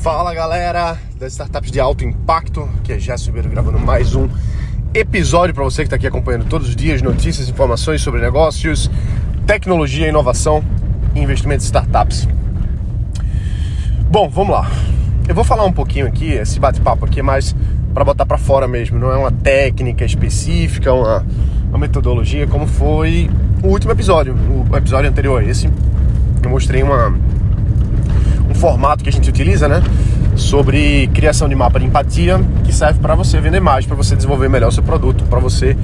Fala galera das startups de alto impacto, que é Gerson Ribeiro gravando mais um episódio para você que está aqui acompanhando todos os dias notícias, informações sobre negócios, tecnologia, inovação e investimentos em startups. Bom, vamos lá. Eu vou falar um pouquinho aqui, esse bate-papo aqui é mais para botar para fora mesmo, não é uma técnica específica, uma, uma metodologia, como foi o último episódio, o episódio anterior a esse. Eu mostrei uma um formato que a gente utiliza, né? Sobre criação de mapa de empatia, que serve para você vender mais, para você desenvolver melhor o seu produto, para você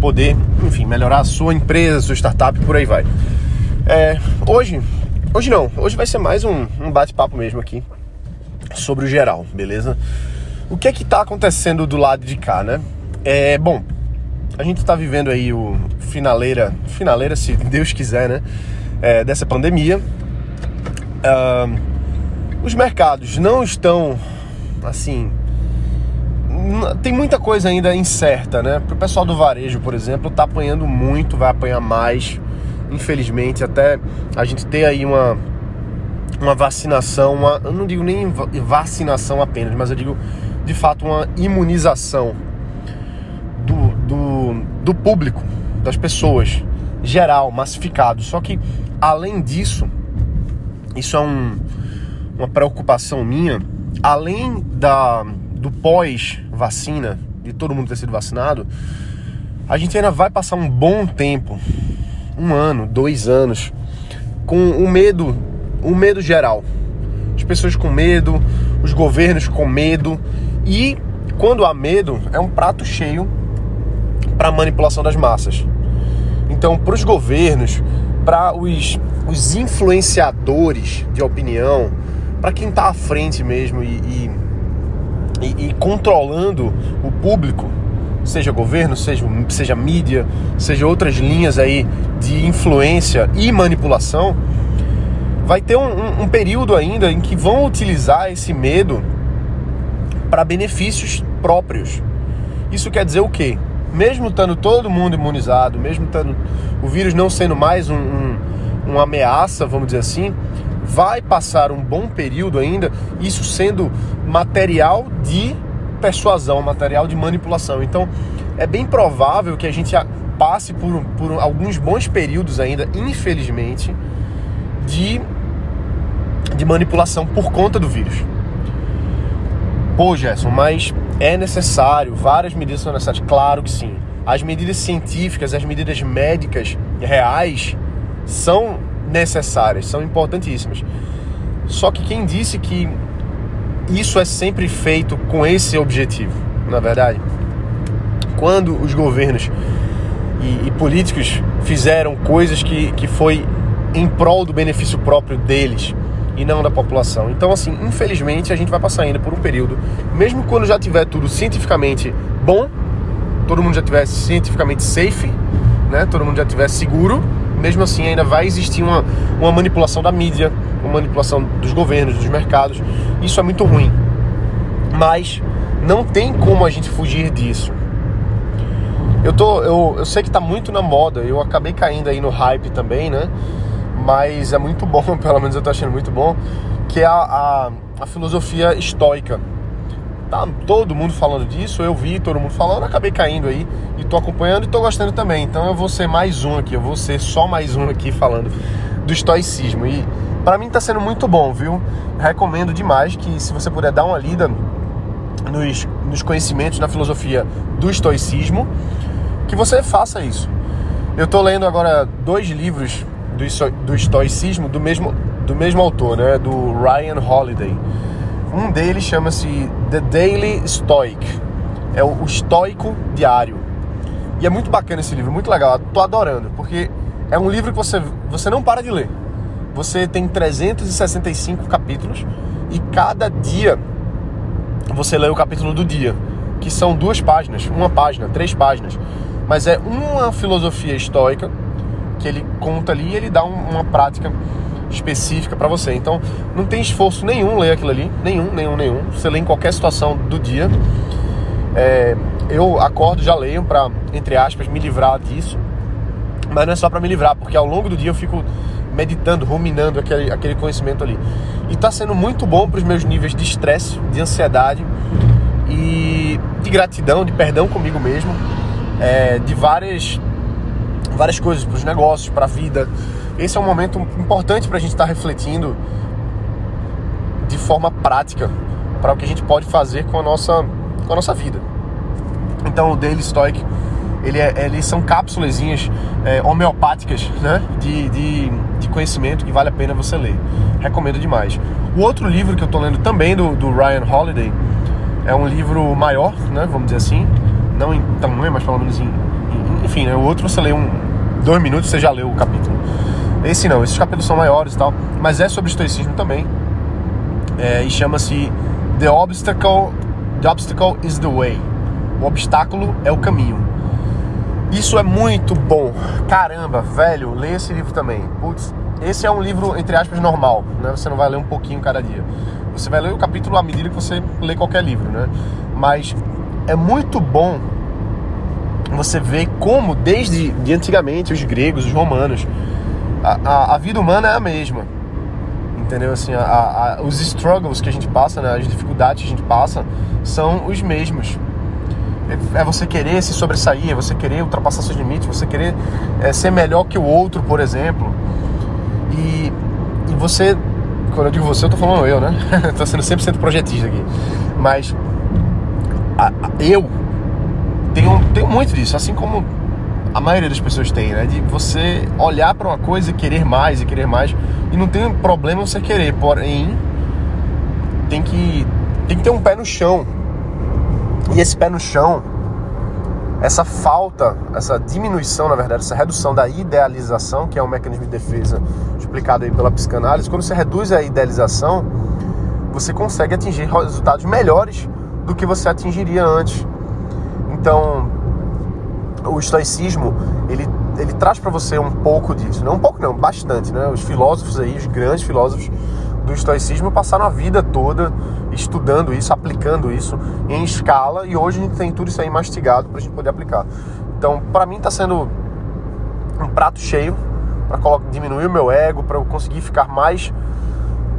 poder, enfim, melhorar a sua empresa, sua startup, por aí vai. É, hoje, hoje não, hoje vai ser mais um, um bate-papo mesmo aqui sobre o geral, beleza? O que é que tá acontecendo do lado de cá, né? É, bom, a gente está vivendo aí o finaleira, finaleira se Deus quiser, né? É, dessa pandemia. Uh, os mercados não estão assim. Tem muita coisa ainda incerta, né? Para o pessoal do varejo, por exemplo, tá apanhando muito, vai apanhar mais, infelizmente, até a gente ter aí uma, uma vacinação, uma, eu não digo nem vacinação apenas, mas eu digo de fato uma imunização do, do, do público, das pessoas, geral, massificado. Só que além disso, isso é um uma preocupação minha, além da, do pós-vacina, de todo mundo ter sido vacinado, a gente ainda vai passar um bom tempo, um ano, dois anos, com o medo, o medo geral. As pessoas com medo, os governos com medo e quando há medo é um prato cheio para manipulação das massas. Então, para os governos, para os, os influenciadores de opinião, para quem está à frente mesmo e, e, e, controlando o público, seja governo, seja, seja mídia, seja outras linhas aí de influência e manipulação, vai ter um, um, um período ainda em que vão utilizar esse medo para benefícios próprios. Isso quer dizer o quê? Mesmo estando todo mundo imunizado, mesmo estando o vírus não sendo mais um, uma ameaça, vamos dizer assim, vai passar um bom período ainda, isso sendo material de persuasão, material de manipulação. Então, é bem provável que a gente passe por, por alguns bons períodos ainda, infelizmente, de, de manipulação por conta do vírus. Pô, Gerson, mas é necessário, várias medidas são necessárias? Claro que sim. As medidas científicas, as medidas médicas reais são necessárias, são importantíssimas. Só que quem disse que isso é sempre feito com esse objetivo, na verdade? Quando os governos e, e políticos fizeram coisas que, que foi em prol do benefício próprio deles e não da população. Então, assim, infelizmente, a gente vai passar ainda por um período, mesmo quando já tiver tudo cientificamente bom, todo mundo já tiver cientificamente safe, né? Todo mundo já tiver seguro, mesmo assim ainda vai existir uma, uma manipulação da mídia, uma manipulação dos governos, dos mercados. Isso é muito ruim. Mas não tem como a gente fugir disso. Eu, tô, eu, eu sei que está muito na moda, eu acabei caindo aí no hype também, né? Mas é muito bom, pelo menos eu estou achando muito bom, que é a, a, a filosofia estoica tá todo mundo falando disso, eu vi todo mundo falando, acabei caindo aí e tô acompanhando e tô gostando também. Então eu vou ser mais um aqui, eu vou ser só mais um aqui falando do estoicismo. E para mim tá sendo muito bom, viu? Recomendo demais que se você puder dar uma lida nos, nos conhecimentos na filosofia do estoicismo, que você faça isso. Eu tô lendo agora dois livros do, do estoicismo do mesmo, do mesmo autor, né? Do Ryan Holiday. Um deles chama-se The Daily Stoic. É o, estoico diário. E é muito bacana esse livro, muito legal. Tô adorando, porque é um livro que você, você não para de ler. Você tem 365 capítulos e cada dia você lê o capítulo do dia, que são duas páginas, uma página, três páginas. Mas é uma filosofia estoica que ele conta ali e ele dá uma prática específica para você. Então, não tem esforço nenhum ler aquilo ali, nenhum, nenhum, nenhum. Você lê em qualquer situação do dia. É, eu acordo, já leio para, entre aspas, me livrar disso. Mas não é só para me livrar, porque ao longo do dia eu fico meditando, ruminando aquele, aquele conhecimento ali. E está sendo muito bom para os meus níveis de estresse, de ansiedade e de gratidão, de perdão comigo mesmo, é, de várias, várias coisas, para os negócios, para a vida. Esse é um momento importante para a gente estar tá refletindo de forma prática para o que a gente pode fazer com a nossa, com a nossa vida. Então o Daily Stoic ele é, eles são cápsulas é, homeopáticas né, de, de, de, conhecimento que vale a pena você ler. Recomendo demais. O outro livro que eu estou lendo também do, do Ryan Holiday é um livro maior, né, vamos dizer assim, não em tamanho, mas pelo menos em. em enfim, né, o outro você lê um, dois minutos você já leu o capítulo. Esse não, esses capítulos são maiores e tal, mas é sobre estoicismo também. É, e chama-se The Obstacle, The Obstacle is the Way. O obstáculo é o caminho. Isso é muito bom. Caramba, velho, lê esse livro também. Putz, esse é um livro, entre aspas, normal, né? Você não vai ler um pouquinho cada dia. Você vai ler o capítulo à medida que você lê qualquer livro, né? Mas é muito bom você ver como, desde de antigamente, os gregos, os romanos, a, a, vida humana é a mesma. Entendeu? Assim, a, os struggles que a gente passa, né? as dificuldades que a gente passa, são os mesmos é você querer se sobressair, é você querer ultrapassar seus limites, você querer é, ser melhor que o outro, por exemplo. E, e você, quando eu digo você, eu tô falando eu, né? tô sendo 100% projetista aqui. Mas a, a, eu tenho, tenho muito disso, assim como a maioria das pessoas tem, né? De você olhar para uma coisa e querer mais e querer mais. E não tem problema você querer, porém tem que, tem que ter um pé no chão e esse pé no chão, essa falta, essa diminuição, na verdade, essa redução da idealização, que é um mecanismo de defesa explicado aí pela psicanálise, quando você reduz a idealização, você consegue atingir resultados melhores do que você atingiria antes. Então, o estoicismo, ele, ele traz para você um pouco disso, não um pouco não, bastante, né? Os filósofos aí, os grandes filósofos do estoicismo passaram a vida toda estudando isso, aplicando isso em escala e hoje a gente tem tudo isso aí mastigado para a gente poder aplicar. Então, para mim está sendo um prato cheio para diminuir o meu ego, para eu conseguir ficar mais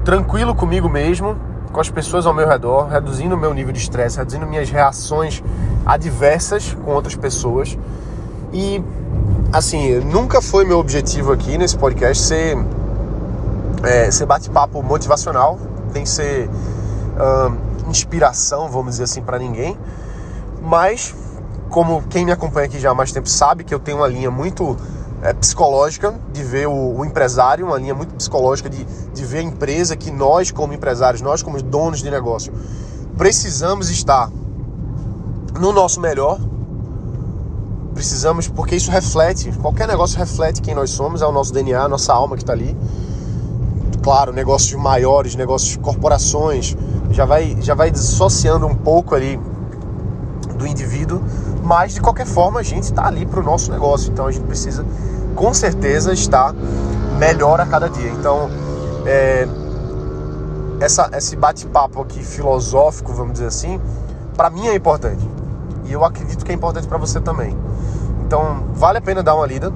tranquilo comigo mesmo, com as pessoas ao meu redor, reduzindo o meu nível de estresse, reduzindo minhas reações adversas com outras pessoas. E assim, nunca foi meu objetivo aqui nesse podcast ser é, ser bate-papo motivacional, que ser uh, inspiração, vamos dizer assim, para ninguém. Mas, como quem me acompanha aqui já há mais tempo sabe que eu tenho uma linha muito é, psicológica de ver o, o, empresário, uma linha muito psicológica de, de ver a empresa que nós, como empresários, nós, como donos de negócio, precisamos estar no nosso melhor. Precisamos, porque isso reflete, qualquer negócio reflete quem nós somos, é o nosso DNA, a nossa alma que está ali claro, negócios maiores, negócios corporações, já vai, já vai dissociando um pouco ali do indivíduo, mas de qualquer forma a gente está ali para o nosso negócio, então a gente precisa com certeza estar melhor a cada dia. Então, é, essa, esse bate-papo aqui filosófico, vamos dizer assim, para mim é importante e eu acredito que é importante para você também. Então, vale a pena dar uma lida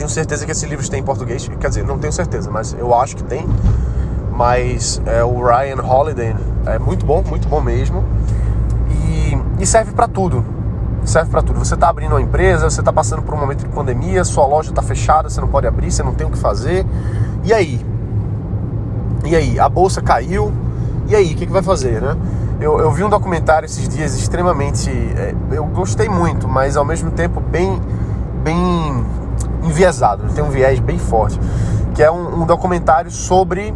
tenho certeza que esse livro tem em português. Quer dizer, não tenho certeza, mas eu acho que tem. Mas é, o Ryan Holiday é muito bom, muito bom mesmo. E, e serve para tudo. Serve para tudo. Você está abrindo uma empresa, você está passando por um momento de pandemia, sua loja está fechada, você não pode abrir, você não tem o que fazer. E aí? E aí? A bolsa caiu. E aí? O que, que vai fazer, né? Eu, eu, vi um documentário esses dias extremamente. É, eu gostei muito, mas ao mesmo tempo bem, bem enviesado, tem um viés bem forte, que é um, um documentário sobre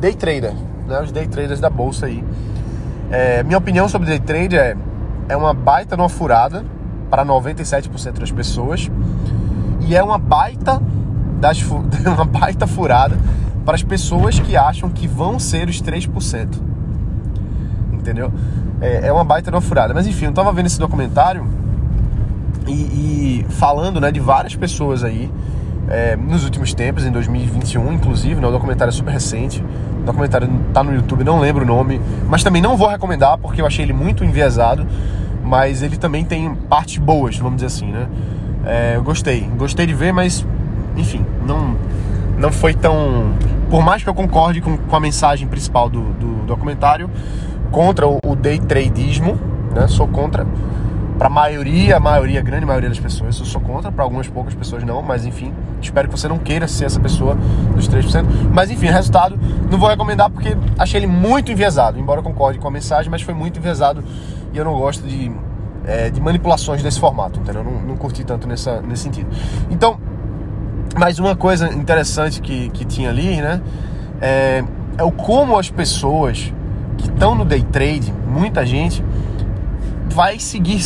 day trader, né, os day traders da bolsa aí. É, minha opinião sobre day trader é, é uma baita numa furada para 97% das pessoas e é uma baita das uma baita furada para as pessoas que acham que vão ser os 3%. Entendeu? É, é uma baita numa furada. Mas enfim, eu tava vendo esse documentário e, e falando né, de várias pessoas aí é, nos últimos tempos, em 2021, inclusive, né, o documentário é super recente. Documentário tá no YouTube, não lembro o nome, mas também não vou recomendar porque eu achei ele muito enviesado. Mas ele também tem partes boas, vamos dizer assim, né? É, eu gostei, gostei de ver, mas enfim, não, não foi tão. Por mais que eu concorde com, com a mensagem principal do, do documentário, contra o, o day tradeismo, né? Sou contra. Para a maioria, a maioria, a grande maioria das pessoas, eu sou contra. Para algumas poucas pessoas não, mas enfim, espero que você não queira ser essa pessoa dos 3%. Mas enfim, resultado, não vou recomendar porque achei ele muito enviesado. Embora eu concorde com a mensagem, mas foi muito enviesado e eu não gosto de, é, de manipulações desse formato, entendeu? Não, não curti tanto nessa, nesse sentido. Então, mais uma coisa interessante que, que tinha ali, né? É, é o como as pessoas que estão no day trade, muita gente vai seguir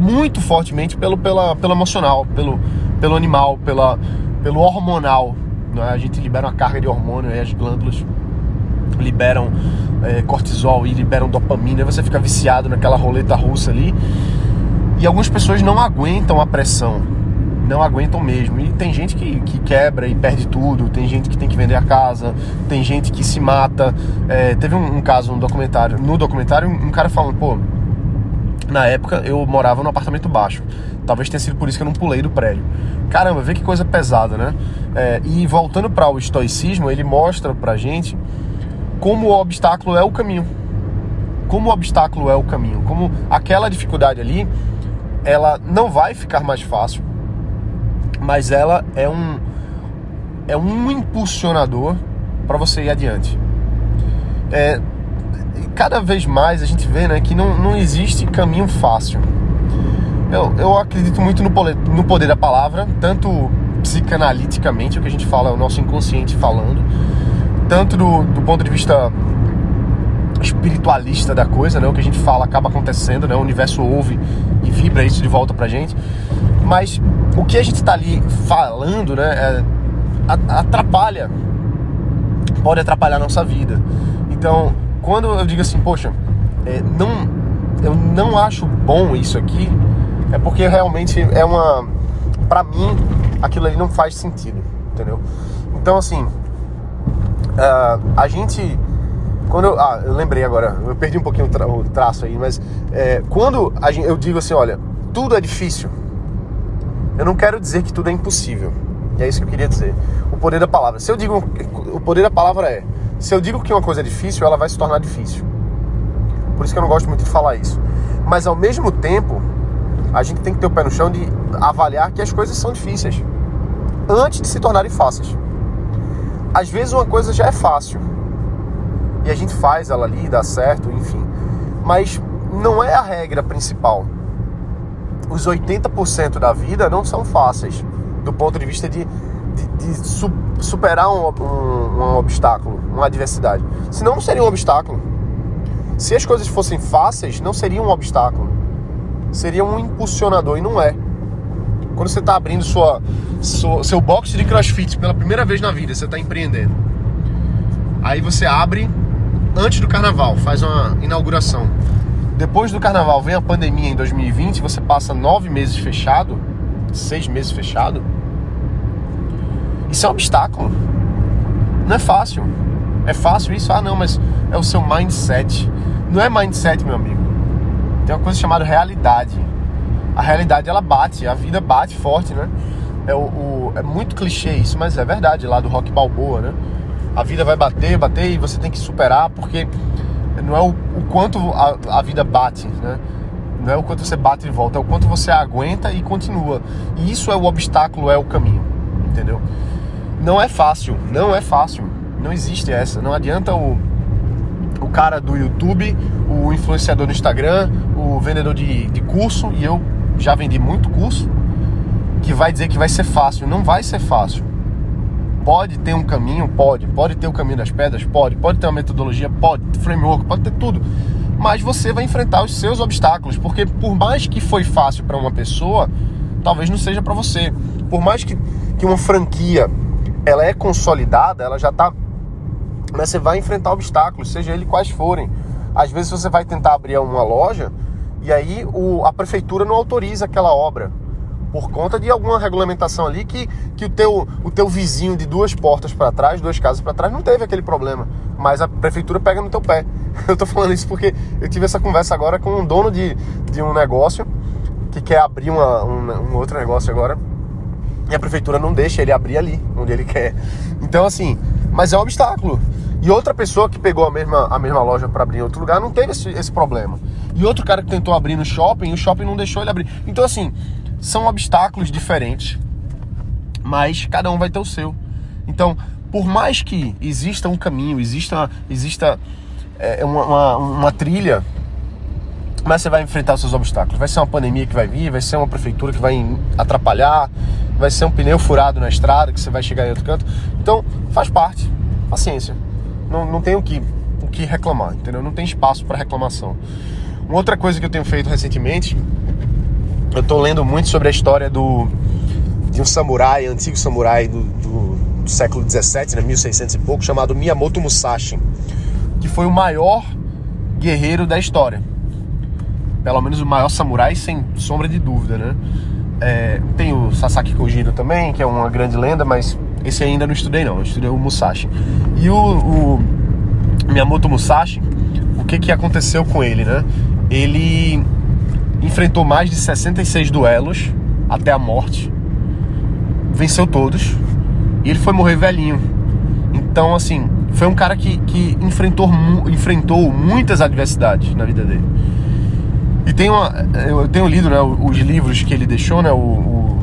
muito fortemente pelo, pela, pelo emocional, pelo, pelo animal, pela, pelo hormonal. Né? A gente libera uma carga de hormônio e as glândulas liberam é, cortisol e liberam dopamina, e você fica viciado naquela roleta russa ali. E algumas pessoas não aguentam a pressão, não aguentam mesmo. E tem gente que, que quebra e perde tudo, tem gente que tem que vender a casa, tem gente que se mata. É, teve um, um, caso no documentário, no documentário, um, um cara falando, pô, na época eu morava num apartamento baixo. Talvez tenha sido por isso que eu não pulei do prédio. Caramba, vê que coisa pesada, né? É, e voltando para o estoicismo, ele mostra pra gente como o obstáculo é o caminho. Como o obstáculo é o caminho. Como aquela dificuldade ali, ela não vai ficar mais fácil, mas ela é um é um impulsionador para você ir adiante. É, cada vez mais a gente vê né, que não, não existe caminho fácil. Eu, eu acredito muito no poder, no poder da palavra, tanto psicanaliticamente, o que a gente fala, é o nosso inconsciente falando, tanto do, do ponto de vista espiritualista da coisa, né? O que a gente fala acaba acontecendo, né? O universo ouve e vibra isso de volta pra gente. Mas o que a gente tá ali falando, né? É, atrapalha, pode atrapalhar a nossa vida. Então, quando eu digo assim, poxa, é, não, eu não acho bom isso aqui, é porque realmente é uma, para mim, aquilo ali não faz sentido, entendeu? Então, assim, Uh, a gente. Quando eu, ah, eu lembrei agora, eu perdi um pouquinho o, tra o traço aí, mas é, quando gente, eu digo assim, olha, tudo é difícil, eu não quero dizer que tudo é impossível. E é isso que eu queria dizer. O poder da palavra. Se eu digo. O poder da palavra é. Se eu digo que uma coisa é difícil, ela vai se tornar difícil. Por isso que eu não gosto muito de falar isso. Mas ao mesmo tempo, a gente tem que ter o pé no chão de avaliar que as coisas são difíceis. Antes de se tornarem fáceis às vezes uma coisa já é fácil e a gente faz ela ali, dá certo, enfim. Mas não é a regra principal. Os 80% da vida não são fáceis do ponto de vista de, de, de su, superar um, um, um obstáculo, uma adversidade. Senão não seria um obstáculo. Se as coisas fossem fáceis, não seria um obstáculo. Seria um impulsionador e não é. Quando você está abrindo sua, sua, seu box de crossfit pela primeira vez na vida, você está empreendendo. Aí você abre antes do carnaval, faz uma inauguração. Depois do carnaval vem a pandemia em 2020, você passa nove meses fechado, seis meses fechado. Isso é um obstáculo. Não é fácil. É fácil isso? Ah, não, mas é o seu mindset. Não é mindset, meu amigo. Tem uma coisa chamada realidade a realidade ela bate, a vida bate forte, né? É, o, o, é muito clichê isso, mas é verdade, lá do rock balboa, né? A vida vai bater, bater e você tem que superar, porque não é o, o quanto a, a vida bate, né? Não é o quanto você bate e volta, é o quanto você aguenta e continua. E isso é o obstáculo, é o caminho, entendeu? Não é fácil, não é fácil. Não existe essa. Não adianta o, o cara do YouTube, o influenciador no Instagram, o vendedor de, de curso, e eu já vendi muito curso que vai dizer que vai ser fácil. Não vai ser fácil. Pode ter um caminho? Pode. Pode ter o caminho das pedras? Pode. Pode ter uma metodologia? Pode. Framework? Pode ter tudo. Mas você vai enfrentar os seus obstáculos, porque por mais que foi fácil para uma pessoa, talvez não seja para você. Por mais que, que uma franquia ela é consolidada, ela já está mas você vai enfrentar obstáculos, seja ele quais forem. Às vezes você vai tentar abrir uma loja e aí o, a prefeitura não autoriza aquela obra por conta de alguma regulamentação ali que, que o, teu, o teu vizinho de duas portas para trás, duas casas para trás, não teve aquele problema. Mas a prefeitura pega no teu pé. Eu tô falando isso porque eu tive essa conversa agora com um dono de, de um negócio que quer abrir uma, um, um outro negócio agora. E a prefeitura não deixa ele abrir ali, onde ele quer. Então, assim, mas é um obstáculo. E outra pessoa que pegou a mesma, a mesma loja para abrir em outro lugar não teve esse, esse problema. E outro cara que tentou abrir no shopping, o shopping não deixou ele abrir. Então, assim, são obstáculos diferentes, mas cada um vai ter o seu. Então, por mais que exista um caminho, exista, exista é, uma, uma, uma trilha, mas você vai enfrentar os seus obstáculos. Vai ser uma pandemia que vai vir, vai ser uma prefeitura que vai atrapalhar, vai ser um pneu furado na estrada que você vai chegar em outro canto. Então, faz parte. Paciência. Não, não tem o que, o que reclamar, entendeu? Não tem espaço para reclamação. Uma outra coisa que eu tenho feito recentemente, eu estou lendo muito sobre a história do de um samurai, antigo samurai do, do, do século 17, né, 1600 e pouco, chamado Miyamoto Musashi, que foi o maior guerreiro da história. Pelo menos o maior samurai, sem sombra de dúvida, né? É, tem o Sasaki Kojiro também, que é uma grande lenda, mas esse ainda não estudei não, eu estudei o Musashi. E o, o Miyamoto Musashi, o que, que aconteceu com ele, né? Ele enfrentou mais de 66 duelos até a morte, venceu todos, e ele foi morrer velhinho. Então, assim, foi um cara que, que enfrentou, enfrentou muitas adversidades na vida dele. E tem uma, eu tenho lido né, os livros que ele deixou, né, o, o,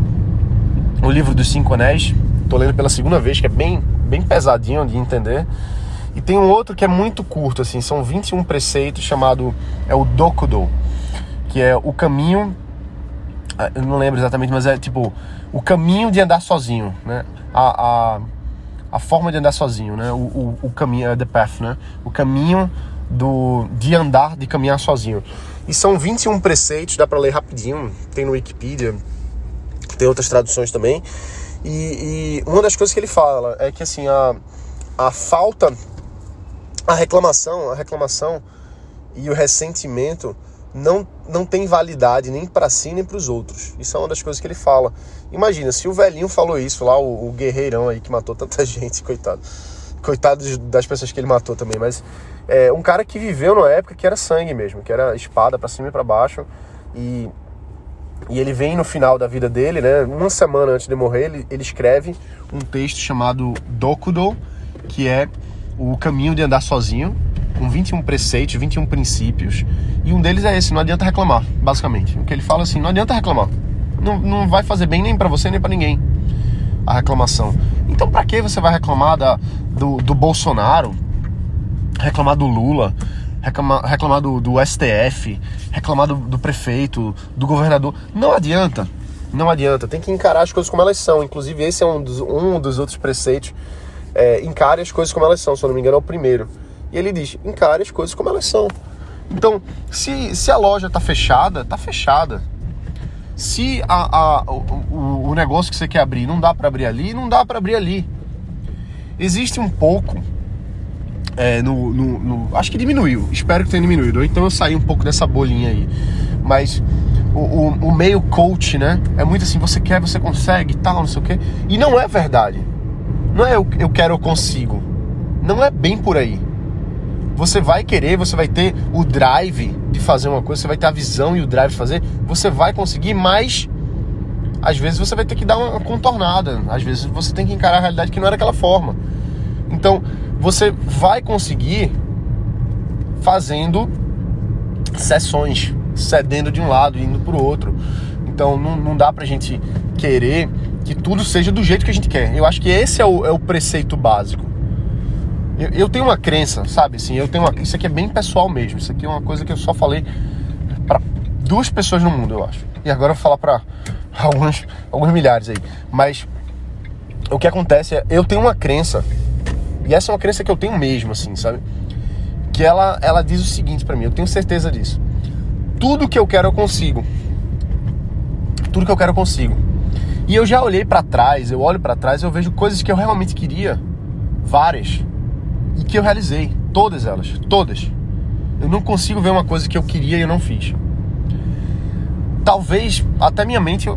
o livro dos Cinco Anéis. Tô lendo pela segunda vez, que é bem, bem pesadinho de entender. E tem um outro que é muito curto, assim, são 21 preceitos, chamado é o Dokudo, que é o caminho, ah, eu não lembro exatamente, mas é tipo o caminho de andar sozinho, né? A, a, a forma de andar sozinho, né? O, o, o caminho, é the path, né? O caminho do, de andar, de caminhar sozinho. E são 21 preceitos, dá para ler rapidinho, tem no Wikipedia, tem outras traduções também. E, e, uma das coisas que ele fala é que assim a, a falta, a reclamação, a reclamação e o ressentimento não, não tem validade nem para si nem para os outros. Isso é uma das coisas que ele fala. Imagina, se o velhinho falou isso lá, o, o guerreirão aí que matou tanta gente, coitado. Coitado das pessoas que ele matou também, mas é, um cara que viveu numa época que era sangue mesmo, que era espada para cima e para baixo. E, e ele vem no final da vida dele, né? Uma semana antes de morrer, ele, ele escreve um texto chamado Dokudo, que é o caminho de andar sozinho, com 21 preceitos, 21 princípios. E um deles é esse: não adianta reclamar, basicamente. O que ele fala assim: não adianta reclamar. Não, não vai fazer bem nem para você nem para ninguém a reclamação. Então, para que você vai reclamar da, do, do Bolsonaro, reclamar do Lula, reclamar, reclamar do, do STF, reclamar do, do prefeito, do governador. Não adianta. Não adianta. Tem que encarar as coisas como elas são. Inclusive, esse é um dos, um dos outros preceitos. É, encare as coisas como elas são. Se eu não me engano, é o primeiro. E ele diz: encare as coisas como elas são. Então, se, se a loja está fechada, está fechada. Se a, a, o, o negócio que você quer abrir não dá para abrir ali, não dá para abrir ali. Existe um pouco é, no, no, no, acho que diminuiu. Espero que tenha diminuído. Ou então eu saí um pouco dessa bolinha aí. Mas o, o, o, meio coach, né? É muito assim, você quer, você consegue, tal, não sei o quê. E não é verdade. Não é eu, eu quero, eu consigo. Não é bem por aí. Você vai querer, você vai ter o drive de fazer uma coisa, você vai ter a visão e o drive de fazer, você vai conseguir, mas às vezes você vai ter que dar uma contornada. Às vezes você tem que encarar a realidade que não era daquela forma. Então, você vai conseguir fazendo sessões, cedendo de um lado e indo para o outro. Então não, não dá para a gente querer que tudo seja do jeito que a gente quer. Eu acho que esse é o, é o preceito básico. Eu, eu, tenho uma crença, sabe? Assim, eu tenho uma, isso aqui é bem pessoal mesmo. Isso aqui é uma coisa que eu só falei duas pessoas no mundo, eu acho. E agora eu vou falar para alguns, alguns milhares aí. Mas o que acontece é, eu tenho uma crença e essa é uma crença que eu tenho mesmo, assim, sabe? Que ela, ela diz o seguinte para mim, eu tenho certeza disso. Tudo que eu quero eu consigo. Tudo que eu quero eu consigo. E eu já olhei para trás, eu olho para trás e eu vejo coisas que eu realmente queria, várias, e que eu realizei, todas elas, todas. Eu não consigo ver uma coisa que eu queria e eu não fiz. Talvez até minha mente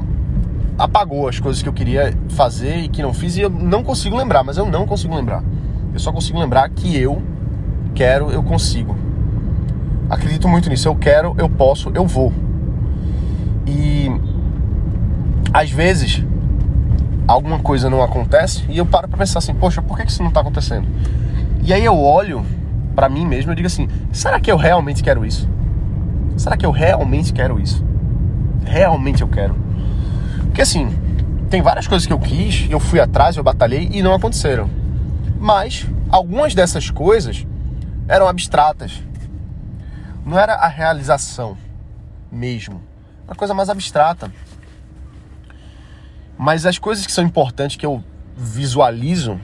apagou as coisas que eu queria fazer e que não fiz e eu não consigo lembrar, mas eu não consigo lembrar. Eu só consigo lembrar que eu quero, eu consigo. Acredito muito nisso. Eu quero, eu posso, eu vou. E às vezes alguma coisa não acontece e eu paro para pensar assim, poxa, por que isso não está acontecendo? E aí eu olho para mim mesmo e digo assim, será que eu realmente quero isso? Será que eu realmente quero isso? Realmente eu quero? Porque assim, tem várias coisas que eu quis, eu fui atrás, eu batalhei e não aconteceram. Mas algumas dessas coisas eram abstratas. Não era a realização mesmo. Uma coisa mais abstrata. Mas as coisas que são importantes que eu visualizo,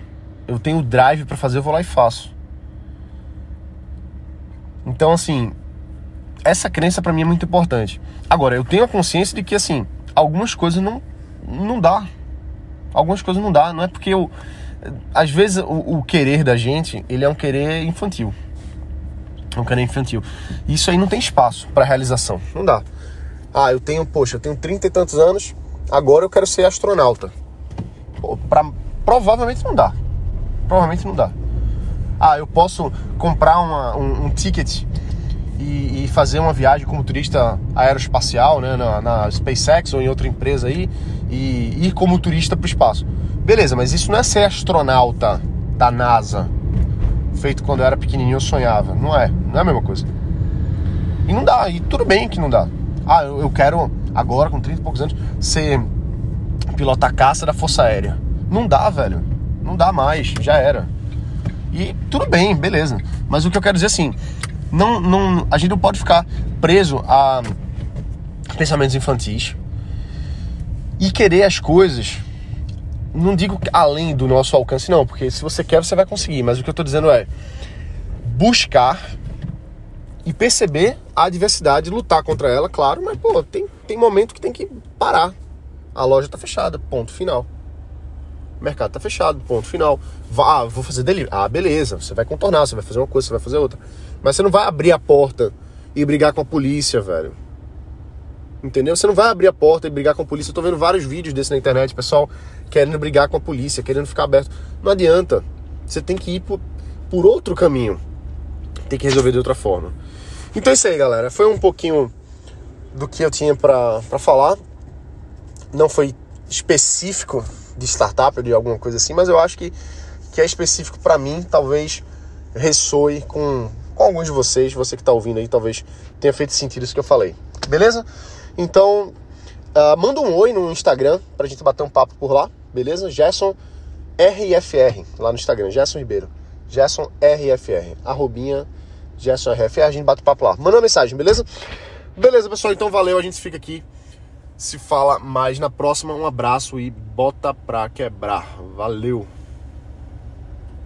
eu tenho drive para fazer, eu vou lá e faço. Então, assim, essa crença para mim é muito importante. Agora, eu tenho a consciência de que, assim, algumas coisas não, não dá. Algumas coisas não dá. Não é porque eu. Às vezes o, o querer da gente, ele é um querer infantil. É um querer infantil. Isso aí não tem espaço para realização. Não dá. Ah, eu tenho, poxa, eu tenho trinta e tantos anos, agora eu quero ser astronauta. Pô, pra, provavelmente não dá. Provavelmente não dá. Ah, eu posso comprar uma, um, um ticket e, e, fazer uma viagem como turista aeroespacial, né, na, na, SpaceX ou em outra empresa aí, e ir como turista para o espaço. Beleza, mas isso não é ser astronauta da NASA, feito quando eu era pequenininho eu sonhava. Não é, não é a mesma coisa. E não dá, e tudo bem que não dá. Ah, eu, eu quero agora, com 30 e poucos anos, ser pilotar caça da Força Aérea. Não dá, velho. Não dá mais, já era. E tudo bem, beleza. Mas o que eu quero dizer assim, não, não, a gente não pode ficar preso a pensamentos infantis e querer as coisas. Não digo além do nosso alcance, não, porque se você quer, você vai conseguir. Mas o que eu estou dizendo é buscar e perceber a adversidade, lutar contra ela, claro, mas pô, tem, tem momento que tem que parar. A loja tá fechada, ponto final. O mercado tá fechado, ponto final. Vá, vou fazer delivery. Ah, beleza, você vai contornar, você vai fazer uma coisa, você vai fazer outra. Mas você não vai abrir a porta e brigar com a polícia, velho. Entendeu? Você não vai abrir a porta e brigar com a polícia. Eu tô vendo vários vídeos desse na internet, pessoal querendo brigar com a polícia, querendo ficar aberto. Não adianta. Você tem que ir por, por outro caminho. Tem que resolver de outra forma. Então é isso aí, galera. Foi um pouquinho do que eu tinha para falar. Não foi específico de startup ou de alguma coisa assim, mas eu acho que, que é específico para mim. Talvez ressoe com, com alguns de vocês. Você que está ouvindo aí, talvez tenha feito sentido isso que eu falei. Beleza? Então, uh, manda um oi no Instagram pra gente bater um papo por lá. Beleza? Gerson RFR, lá no Instagram. Gerson Ribeiro. Gerson RFR. Arrobinha Gerson RF, a gente bate o papo lá. Manda uma mensagem, beleza? Beleza, pessoal, então valeu, a gente fica aqui. Se fala mais na próxima. Um abraço e bota pra quebrar. Valeu!